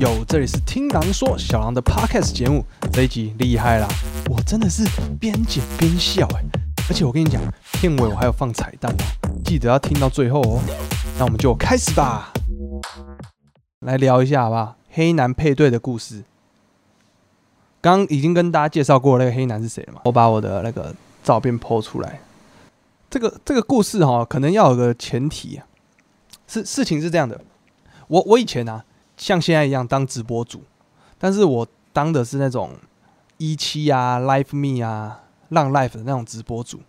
有，这里是听狼说小狼的 podcast 节目，这一集厉害啦！我真的是边剪边笑哎，而且我跟你讲，片尾我还有放彩蛋哦，记得要听到最后哦。那我们就开始吧，来聊一下好不好？黑男配对的故事。刚已经跟大家介绍过那个黑男是谁了嘛？我把我的那个照片 po 出来。这个这个故事哈，可能要有个前提啊。是事情是这样的，我我以前啊。像现在一样当直播主，但是我当的是那种一期啊、Live Me 啊、浪 Live 的那种直播主，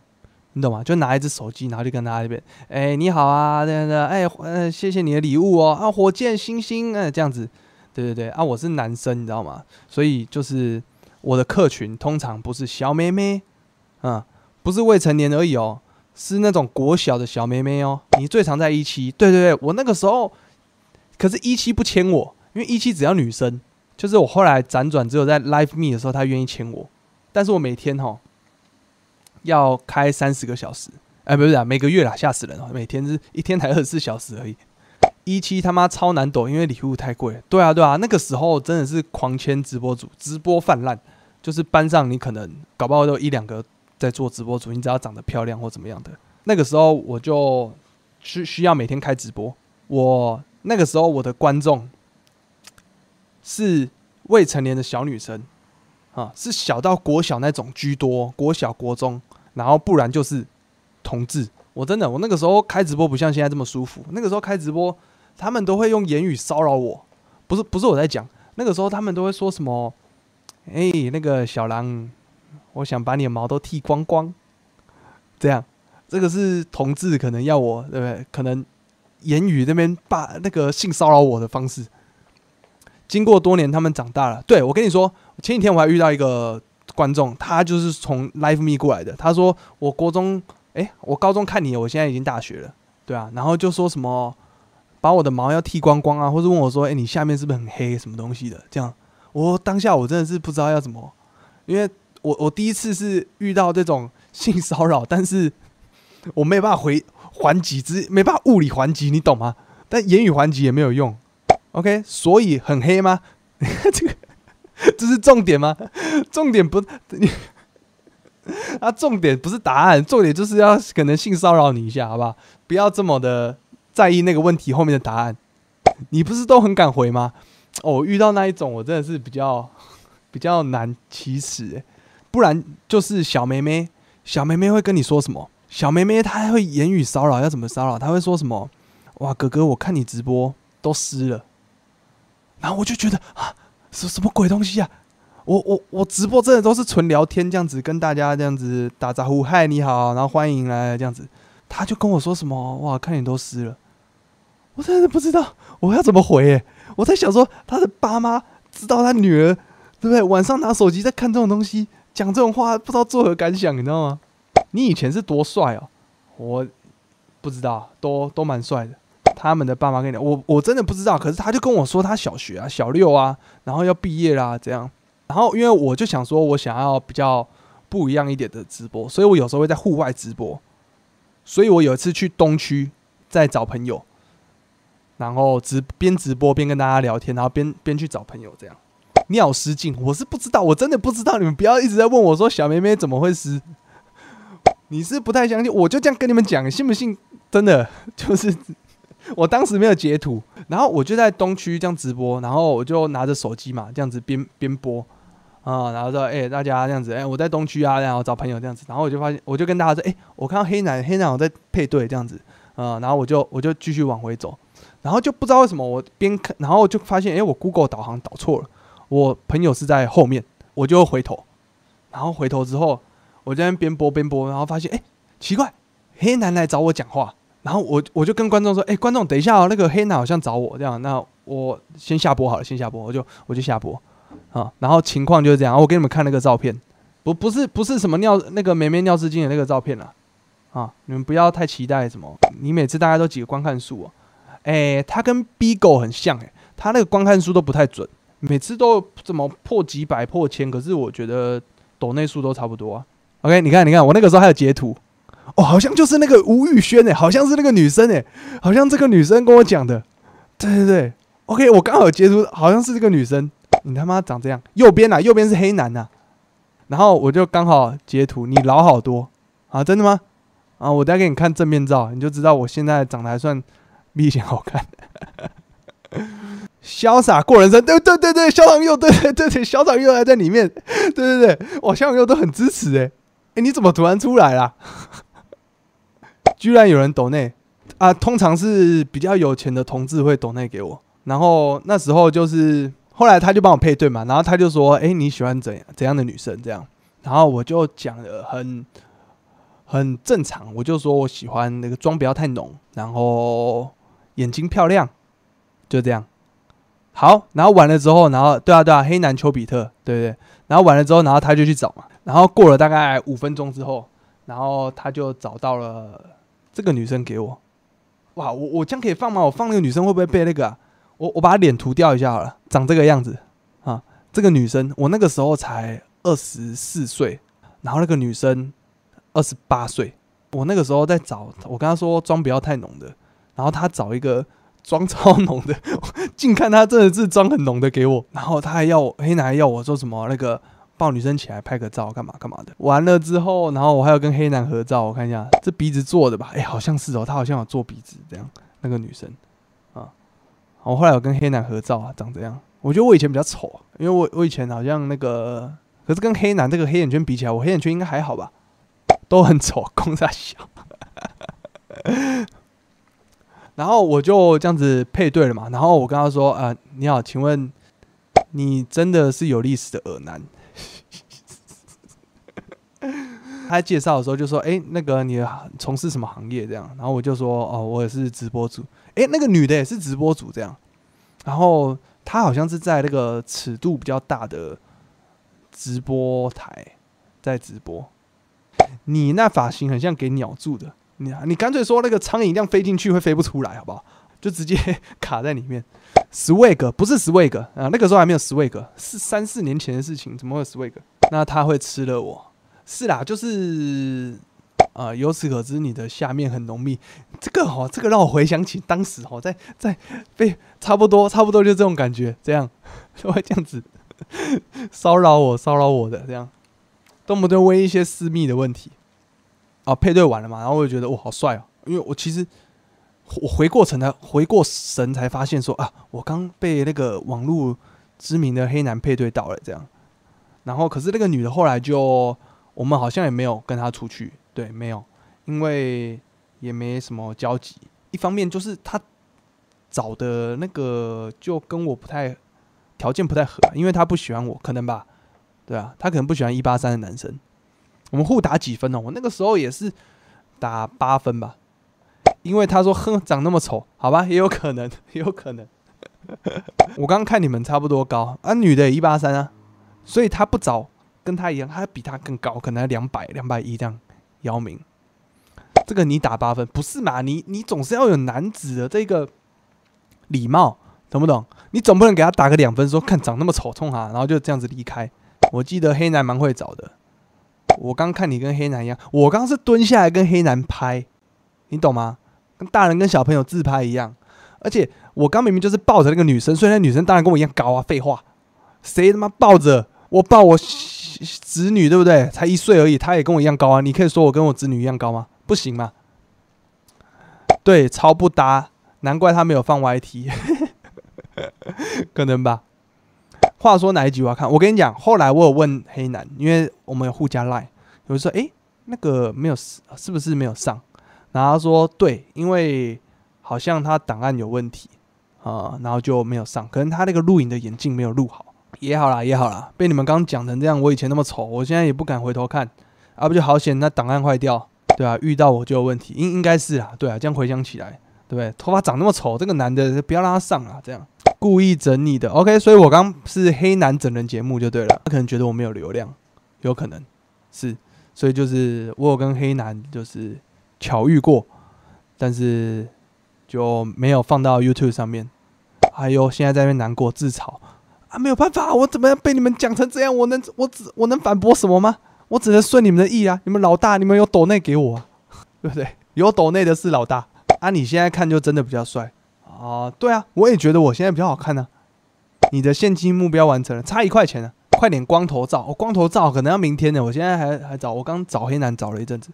你懂吗？就拿一只手机，然后就跟他这边，哎，你好啊，对对，哎，呃，谢谢你的礼物哦，啊，火箭星星，哎，这样子，对对对，啊，我是男生，你知道吗？所以就是我的客群通常不是小妹妹，嗯，不是未成年而已哦，是那种国小的小妹妹哦。你最常在一期，对对对，我那个时候。可是，一期不签我，因为一期只要女生。就是我后来辗转，只有在 Live Me 的时候，他愿意签我。但是我每天哈要开三十个小时，哎，不是啊，每个月啦，吓死人了。每天是一天才二十四小时而已。一期他妈超难抖，因为礼物太贵。对啊，对啊，那个时候真的是狂签直播主，直播泛滥。就是班上你可能搞不好都一两个在做直播主，你只要长得漂亮或怎么样的。那个时候我就需需要每天开直播，我。那个时候，我的观众是未成年的小女生，啊，是小到国小那种居多，国小、国中，然后不然就是同志。我真的，我那个时候开直播不像现在这么舒服。那个时候开直播，他们都会用言语骚扰我，不是不是我在讲。那个时候他们都会说什么？哎，那个小狼，我想把你的毛都剃光光。这样，这个是同志可能要我，对不对？可能。言语那边把那个性骚扰我的方式，经过多年，他们长大了。对我跟你说，前几天我还遇到一个观众，他就是从 Live Me 过来的。他说：“我国中，哎，我高中看你，我现在已经大学了，对啊。”然后就说什么把我的毛要剃光光啊，或者问我说：“哎，你下面是不是很黑？什么东西的？”这样，我当下我真的是不知道要怎么，因为我我第一次是遇到这种性骚扰，但是我没有办法回。还击之没办法物理还击，你懂吗？但言语还击也没有用。OK，所以很黑吗？这个这是重点吗？重点不你啊，重点不是答案，重点就是要可能性骚扰你一下，好不好？不要这么的在意那个问题后面的答案。你不是都很敢回吗？哦，遇到那一种我真的是比较比较难启齿，不然就是小妹妹，小妹妹会跟你说什么？小妹妹她还会言语骚扰，要怎么骚扰？她会说什么？哇，哥哥，我看你直播都湿了，然后我就觉得啊，什什么鬼东西啊？我我我直播真的都是纯聊天这样子，跟大家这样子打招呼，嗨，你好，然后欢迎来这样子。他就跟我说什么？哇，看你都湿了，我真的不知道我要怎么回。我在想说，他的爸妈知道他女儿对不对？晚上拿手机在看这种东西，讲这种话，不知道作何感想，你知道吗？你以前是多帅哦，我不知道，都都蛮帅的。他们的爸妈跟你讲，我我真的不知道。可是他就跟我说，他小学啊，小六啊，然后要毕业啦，这样。然后因为我就想说，我想要比较不一样一点的直播，所以我有时候会在户外直播。所以我有一次去东区在找朋友，然后直边直播边跟大家聊天，然后边边去找朋友，这样尿失禁。我是不知道，我真的不知道。你们不要一直在问我说，小妹妹怎么会湿？你是不太相信，我就这样跟你们讲，信不信？真的 就是，我当时没有截图，然后我就在东区这样直播，然后我就拿着手机嘛，这样子边边播啊，然后说，哎，大家这样子，哎，我在东区啊，然后找朋友这样子，然后我就发现，我就跟大家说，哎，我看到黑男，黑男我在配对这样子，啊，然后我就我就继续往回走，然后就不知道为什么我边看，然后就发现，哎，我 Google 导航导错了，我朋友是在后面，我就回头，然后回头之后。我在那边播边播，然后发现哎，奇怪，黑男来找我讲话，然后我我就跟观众说，哎，观众等一下哦，那个黑男好像找我这样，那我先下播好了，先下播，我就我就下播。啊，然后情况就是这样，我给你们看那个照片，不不是不是什么尿那个美美尿失禁的那个照片了啊，你们不要太期待什么，你每次大概都几个观看数哦，哎，他跟 B 狗很像哎，他那个观看数都不太准，每次都怎么破几百破千，可是我觉得抖内数都差不多啊。OK，你看，你看，我那个时候还有截图，哦，好像就是那个吴宇轩诶，好像是那个女生诶，好像这个女生跟我讲的，对对对，OK，我刚好截图，好像是这个女生，你他妈长这样，右边啊，右边是黑男呐，然后我就刚好截图，你老好多。啊，真的吗？啊，我再给你看正面照，你就知道我现在长得还算比以前好看。潇洒过人生，对对对对，肖长佑，对对对对，肖长佑还在里面，对对对，哇，肖长佑都很支持哎，哎，你怎么突然出来啦？居然有人抖内啊！通常是比较有钱的同志会抖内给我，然后那时候就是后来他就帮我配对嘛，然后他就说：“哎，你喜欢怎怎样的女生？”这样，然后我就讲的很很正常，我就说我喜欢那个妆不要太浓，然后眼睛漂亮，就这样。好，然后完了之后，然后对啊对啊，黑男丘比特，对不对？然后完了之后，然后他就去找嘛，然后过了大概五分钟之后，然后他就找到了这个女生给我。哇，我我这样可以放吗？我放那个女生会不会被那个啊？我我把脸涂掉一下好了，长这个样子啊。这个女生我那个时候才二十四岁，然后那个女生二十八岁。我那个时候在找，我跟她说妆不要太浓的，然后她找一个。妆超浓的，近看她真的是妆很浓的给我，然后她还要黑男还要我说什么那个抱女生起来拍个照干嘛干嘛的。完了之后，然后我还要跟黑男合照，我看一下这鼻子做的吧？哎，好像是哦，他好像有做鼻子这样。那个女生啊，我后来有跟黑男合照啊，长这样。我觉得我以前比较丑，因为我我以前好像那个，可是跟黑男这个黑眼圈比起来，我黑眼圈应该还好吧？都很丑，公差小。然后我就这样子配对了嘛，然后我跟他说：“呃，你好，请问你真的是有历史的耳男？”他介绍的时候就说：“哎，那个你从事什么行业？”这样，然后我就说：“哦，我也是直播主。”哎，那个女的也是直播主，这样。然后她好像是在那个尺度比较大的直播台在直播。你那发型很像给鸟住的。你你干脆说那个苍蝇一样飞进去会飞不出来，好不好？就直接 卡在里面。Swag 不是 Swag 啊，那个时候还没有 Swag，是三四年前的事情，怎么会 Swag？那他会吃了我？是啦，就是啊，由此可知你的下面很浓密。这个哦，这个让我回想起当时哦，在在被差不多差不多就这种感觉，这样 都会这样子 骚扰我骚扰我的这样，动不动问一些私密的问题。啊，配对完了嘛，然后我就觉得哇，好帅哦！因为我其实我回过神才回过神才发现说啊，我刚被那个网络知名的黑男配对到了这样。然后可是那个女的后来就我们好像也没有跟他出去，对，没有，因为也没什么交集。一方面就是他找的那个就跟我不太条件不太合，因为他不喜欢我，可能吧，对啊，他可能不喜欢一八三的男生。我们互打几分哦？我那个时候也是打八分吧，因为他说哼长那么丑，好吧，也有可能，也有可能。我刚刚看你们差不多高啊，女的也一八三啊，所以他不找跟他一样，他比他更高，可能两百两百一这样。姚明，这个你打八分不是嘛？你你总是要有男子的这个礼貌，懂不懂？你总不能给他打个两分，说看长那么丑冲他，然后就这样子离开。我记得黑男蛮会找的。我刚看你跟黑男一样，我刚是蹲下来跟黑男拍，你懂吗？跟大人跟小朋友自拍一样，而且我刚明明就是抱着那个女生，所以那女生当然跟我一样高啊，废话，谁他妈抱着我抱我子女对不对？才一岁而已，她也跟我一样高啊，你可以说我跟我子女一样高吗？不行吗？对，超不搭，难怪他没有放 YT，可能吧。话说哪一集我要看？我跟你讲，后来我有问黑男，因为我们有互加 line，有人说：“哎，那个没有，是不是没有上？”然后他说：“对，因为好像他档案有问题啊，然后就没有上。可能他那个录影的眼镜没有录好，也好啦，也好啦。被你们刚讲成这样，我以前那么丑，我现在也不敢回头看，啊，不就好险？那档案坏掉，对啊，遇到我就有问题，应应该是啊，对啊，这样回想起来，对不对？头发长那么丑，这个男的不要让他上啊，这样。”故意整你的，OK，所以我刚是黑男整人节目就对了。他可能觉得我没有流量，有可能是，所以就是我有跟黑男就是巧遇过，但是就没有放到 YouTube 上面。还有现在在那边难过自嘲啊，没有办法，我怎么样被你们讲成这样？我能我只我能反驳什么吗？我只能顺你们的意啊！你们老大，你们有抖内给我，对不对？有抖内的是老大啊！你现在看就真的比较帅。啊，对啊，我也觉得我现在比较好看呢。你的现金目标完成了，差一块钱呢，快点光头照。哦，光头照可能要明天呢，我现在还还找，我刚找黑男找了一阵子，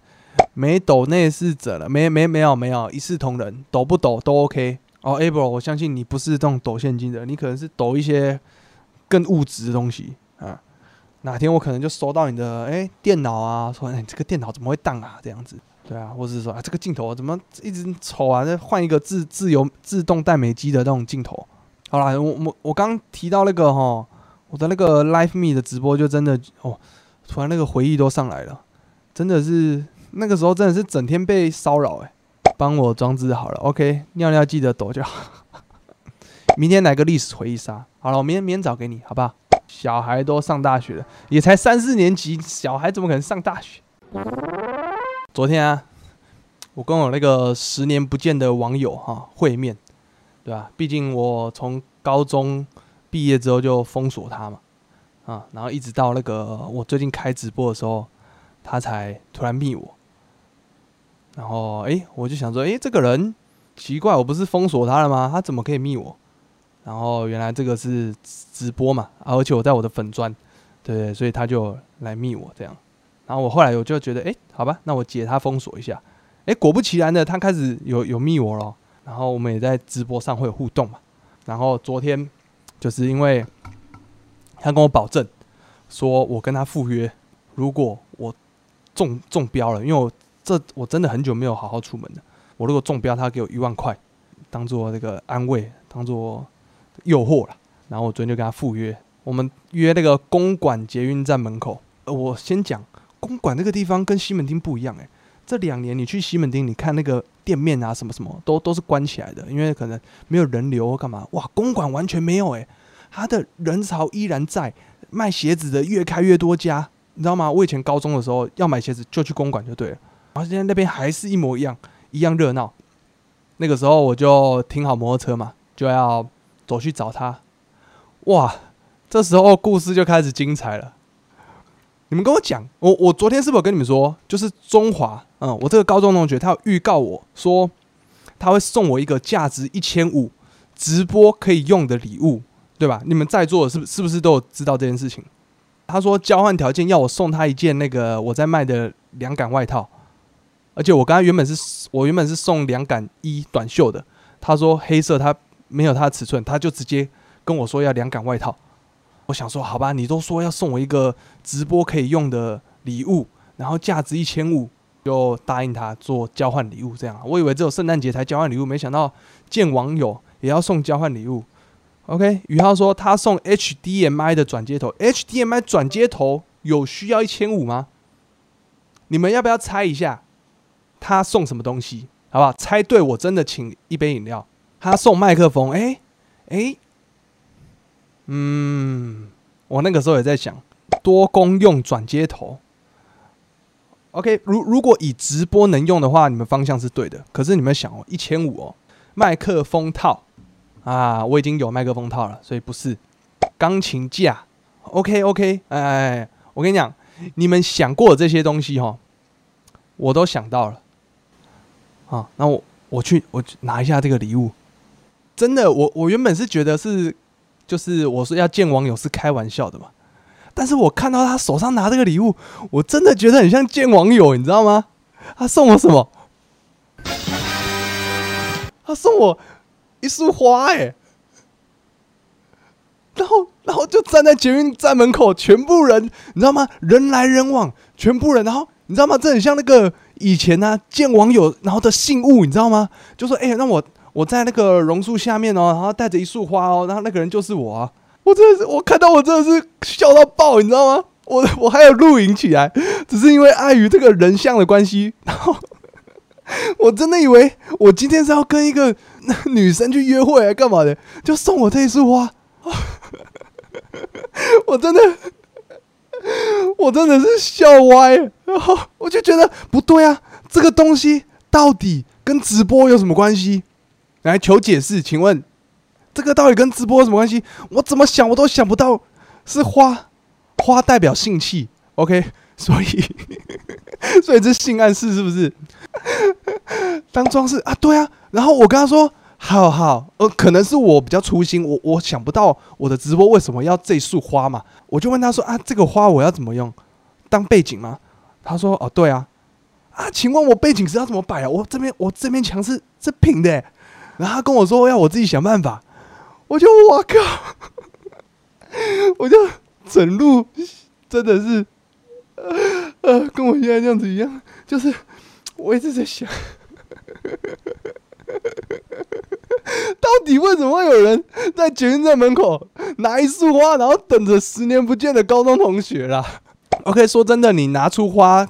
没抖内是者了，没没没有没有，一视同仁，抖不抖都 OK。哦，Able，我相信你不是这种抖现金的，你可能是抖一些更物质的东西啊。哪天我可能就收到你的哎电脑啊，说哎这个电脑怎么会当啊这样子。对啊，或者是说啊，这个镜头怎么一直丑啊？再换一个自自由自动带美机的那种镜头。好啦，我我我刚提到那个哈，我的那个 Live Me 的直播就真的哦，突然那个回忆都上来了，真的是那个时候真的是整天被骚扰哎。帮我装置好了，OK，尿尿记得抖就好。明天来个历史回忆杀，好了，我明天明天找给你，好不好？小孩都上大学了，也才三四年级，小孩怎么可能上大学？昨天啊，我跟我那个十年不见的网友哈会面，对吧？毕竟我从高中毕业之后就封锁他嘛，啊，然后一直到那个我最近开直播的时候，他才突然密我，然后哎，我就想说，哎，这个人奇怪，我不是封锁他了吗？他怎么可以密我？然后原来这个是直播嘛，而且我在我的粉砖，对，所以他就来密我这样。然后我后来我就觉得，哎，好吧，那我解他封锁一下。哎，果不其然的，他开始有有密我了。然后我们也在直播上会有互动嘛。然后昨天就是因为他跟我保证，说我跟他赴约，如果我中中标了，因为我这我真的很久没有好好出门了。我如果中标，他给我一万块，当做那个安慰，当做诱惑了。然后我昨天就跟他赴约，我们约那个公馆捷运站门口。呃，我先讲。公馆那个地方跟西门町不一样诶，这两年你去西门町，你看那个店面啊，什么什么都都是关起来的，因为可能没有人流干嘛。哇，公馆完全没有诶，它的人潮依然在，卖鞋子的越开越多家，你知道吗？我以前高中的时候要买鞋子就去公馆就对了，然后现在那边还是一模一样，一样热闹。那个时候我就停好摩托车嘛，就要我去找他。哇，这时候故事就开始精彩了。你们跟我讲，我我昨天是不是跟你们说，就是中华，嗯，我这个高中同学他有预告我说，他会送我一个价值一千五直播可以用的礼物，对吧？你们在座的是是不是都有知道这件事情？他说交换条件要我送他一件那个我在卖的凉感外套，而且我刚刚原本是我原本是送凉感衣短袖的，他说黑色他没有他的尺寸，他就直接跟我说要凉感外套。我想说，好吧，你都说要送我一个直播可以用的礼物，然后价值一千五，就答应他做交换礼物。这样，我以为只有圣诞节才交换礼物，没想到见网友也要送交换礼物。OK，宇浩说他送 HDMI 的转接头，HDMI 转接头有需要一千五吗？你们要不要猜一下他送什么东西？好不好？猜对我真的请一杯饮料。他送麦克风，哎哎。嗯，我那个时候也在想多功用转接头。OK，如如果以直播能用的话，你们方向是对的。可是你们想哦，一千五哦，麦克风套啊，我已经有麦克风套了，所以不是钢琴架。OK OK，哎，我跟你讲，你们想过这些东西哈，我都想到了。啊，那我我去我去拿一下这个礼物。真的，我我原本是觉得是。就是我说要见网友是开玩笑的嘛，但是我看到他手上拿这个礼物，我真的觉得很像见网友，你知道吗？他送我什么？他送我一束花，哎，然后然后就站在捷运站门口，全部人你知道吗？人来人往，全部人，然后你知道吗？这很像那个以前呢见网友然后的信物，你知道吗？就说哎，让我。我在那个榕树下面哦，然后带着一束花哦，然后那个人就是我啊！我真的是，我看到我真的是笑到爆，你知道吗？我我还有录影起来，只是因为碍于这个人像的关系，然后 我真的以为我今天是要跟一个女生去约会，干嘛的？就送我这一束花，我真的，我真的是笑歪，然后我就觉得不对啊，这个东西到底跟直播有什么关系？来求解释，请问这个到底跟直播有什么关系？我怎么想我都想不到，是花花代表性器，OK？所以 所以这性暗示是不是？当装饰啊？对啊。然后我跟他说好好，呃，可能是我比较粗心，我我想不到我的直播为什么要这束花嘛，我就问他说啊，这个花我要怎么用？当背景吗？他说哦，对啊，啊，请问我背景是要怎么摆啊？我这边我这面墙是是平的，然后他跟我说要我自己想办法，我就我靠，我就整路真的是，呃呃，跟我现在这样子一样，就是我一直在想。到底为什么会有人在捷运站门口拿一束花，然后等着十年不见的高中同学啦？OK，说真的，你拿出花，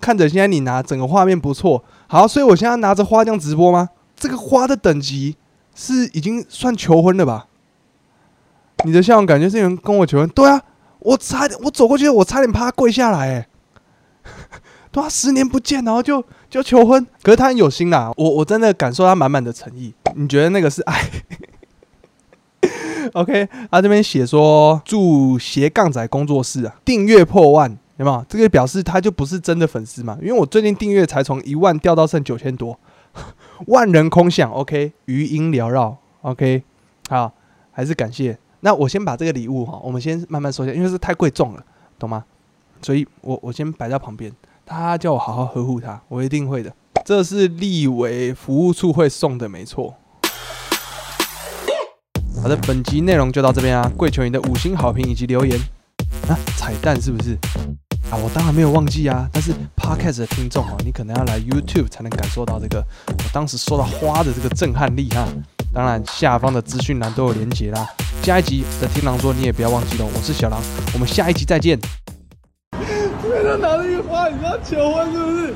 看着现在你拿整个画面不错，好，所以我现在拿着花这样直播吗？这个花的等级是已经算求婚了吧？你的笑容感觉是有人跟我求婚？对啊，我差点我走过去，我差点趴跪下来，哎，对啊，十年不见，然后就。就求婚，可是他很有心啦，我我真的感受他满满的诚意。你觉得那个是爱？OK，他这边写说祝斜杠仔工作室啊订阅破万，有没有？这个表示他就不是真的粉丝嘛？因为我最近订阅才从一万掉到剩九千多，万人空巷。OK，余音缭绕。OK，好，还是感谢。那我先把这个礼物哈，我们先慢慢收下，因为是太贵重了，懂吗？所以我我先摆在旁边。他叫我好好呵护他，我一定会的。这是立委服务处会送的，没错。好的，本集内容就到这边啊！跪求你的五星好评以及留言啊！彩蛋是不是啊？我当然没有忘记啊，但是 Podcast 的听众啊，你可能要来 YouTube 才能感受到这个我当时收到花的这个震撼力哈。当然，下方的资讯栏都有连结啦。下一集的听狼说你也不要忘记了，我是小狼，我们下一集再见。他拿了花，你要求婚是不是？